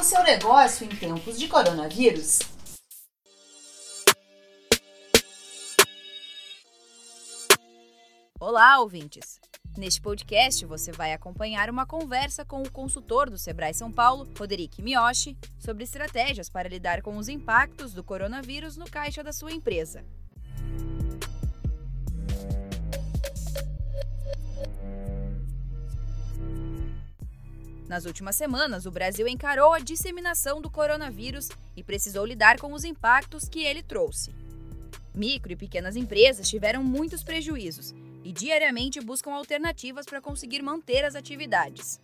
o seu negócio em tempos de coronavírus? Olá, ouvintes! Neste podcast, você vai acompanhar uma conversa com o consultor do Sebrae São Paulo, Roderick Miyoshi, sobre estratégias para lidar com os impactos do coronavírus no caixa da sua empresa. Nas últimas semanas, o Brasil encarou a disseminação do coronavírus e precisou lidar com os impactos que ele trouxe. Micro e pequenas empresas tiveram muitos prejuízos e diariamente buscam alternativas para conseguir manter as atividades.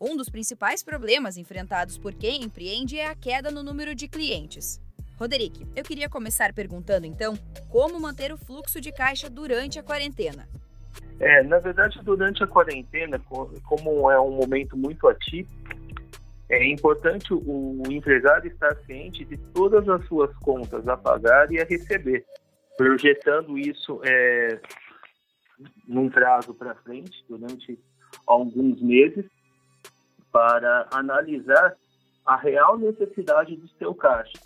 Um dos principais problemas enfrentados por quem empreende é a queda no número de clientes. Roderick, eu queria começar perguntando então como manter o fluxo de caixa durante a quarentena. É, na verdade, durante a quarentena, como é um momento muito atípico, é importante o empresário estar ciente de todas as suas contas a pagar e a receber, projetando isso é, num prazo para frente, durante alguns meses, para analisar a real necessidade do seu caixa,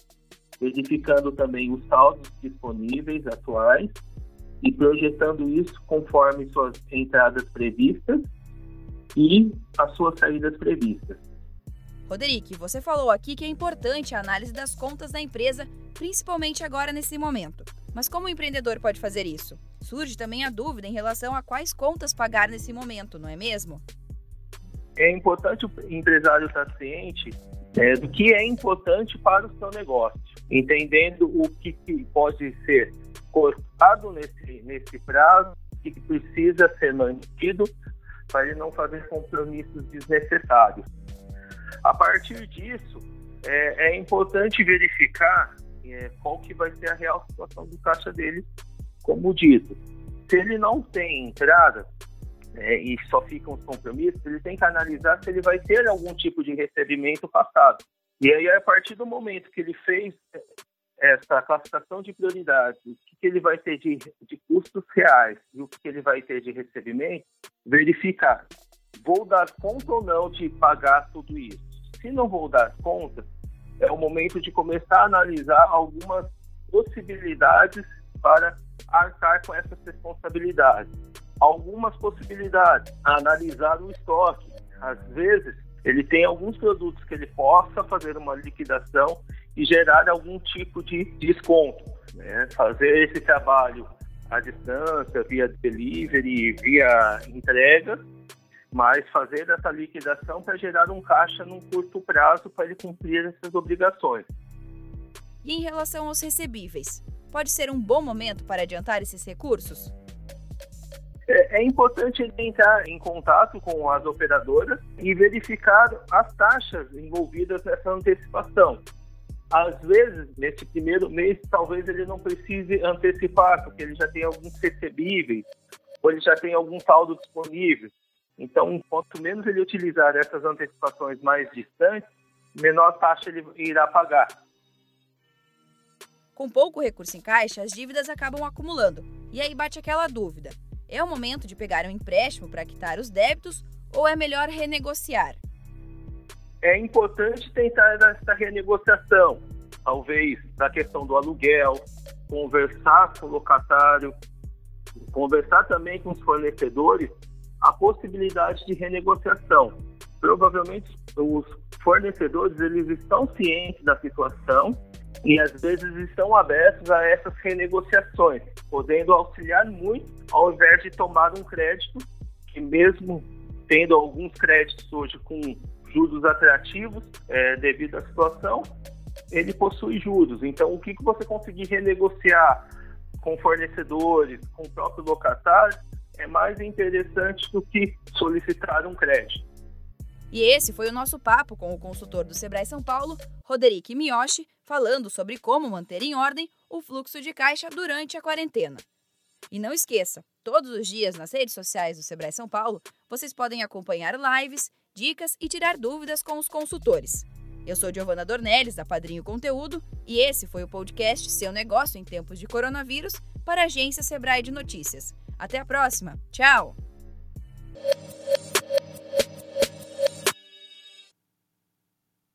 verificando também os saldos disponíveis atuais e projetando isso conforme suas entradas previstas e as suas saídas previstas. Roderick, você falou aqui que é importante a análise das contas da empresa, principalmente agora nesse momento. Mas como o empreendedor pode fazer isso? Surge também a dúvida em relação a quais contas pagar nesse momento, não é mesmo? É importante o empresário estar ciente é, do que é importante para o seu negócio, entendendo o que, que pode ser cortado nesse, nesse prazo e que precisa ser mantido para ele não fazer compromissos desnecessários. A partir disso, é, é importante verificar é, qual que vai ser a real situação do caixa dele, como dito. Se ele não tem entrada é, e só ficam os compromissos, ele tem que analisar se ele vai ter algum tipo de recebimento passado. E aí, a partir do momento que ele fez essa classificação de prioridades, o que, ele vai ter de, de custos reais e o que ele vai ter de recebimento, verificar. Vou dar conta ou não de pagar tudo isso? Se não vou dar conta, é o momento de começar a analisar algumas possibilidades para arcar com essas responsabilidades. Algumas possibilidades, analisar o estoque. Às vezes, ele tem alguns produtos que ele possa fazer uma liquidação e gerar algum tipo de desconto. Né? Fazer esse trabalho à distância, via delivery, via entrega, mas fazer essa liquidação para gerar um caixa num curto prazo para ele cumprir essas obrigações. E em relação aos recebíveis, pode ser um bom momento para adiantar esses recursos? É, é importante entrar em contato com as operadoras e verificar as taxas envolvidas nessa antecipação às vezes, nesse primeiro mês, talvez ele não precise antecipar, porque ele já tem alguns recebíveis, ou ele já tem algum saldo disponível. Então, quanto menos ele utilizar essas antecipações mais distantes, menor taxa ele irá pagar. Com pouco recurso em caixa, as dívidas acabam acumulando. E aí bate aquela dúvida: é o momento de pegar um empréstimo para quitar os débitos ou é melhor renegociar? É importante tentar essa renegociação, talvez da questão do aluguel, conversar com o locatário, conversar também com os fornecedores a possibilidade de renegociação. Provavelmente os fornecedores eles estão cientes da situação e às vezes estão abertos a essas renegociações, podendo auxiliar muito ao invés de tomar um crédito que mesmo tendo alguns créditos hoje com juros atrativos é, devido à situação, ele possui juros. Então, o que, que você conseguir renegociar com fornecedores, com o próprio locatário, é mais interessante do que solicitar um crédito. E esse foi o nosso papo com o consultor do Sebrae São Paulo, Roderick Miyoshi, falando sobre como manter em ordem o fluxo de caixa durante a quarentena. E não esqueça, todos os dias nas redes sociais do Sebrae São Paulo, vocês podem acompanhar lives dicas e tirar dúvidas com os consultores. Eu sou Giovana Dornelles, da Padrinho Conteúdo, e esse foi o podcast Seu Negócio em Tempos de Coronavírus para a agência Sebrae de Notícias. Até a próxima. Tchau!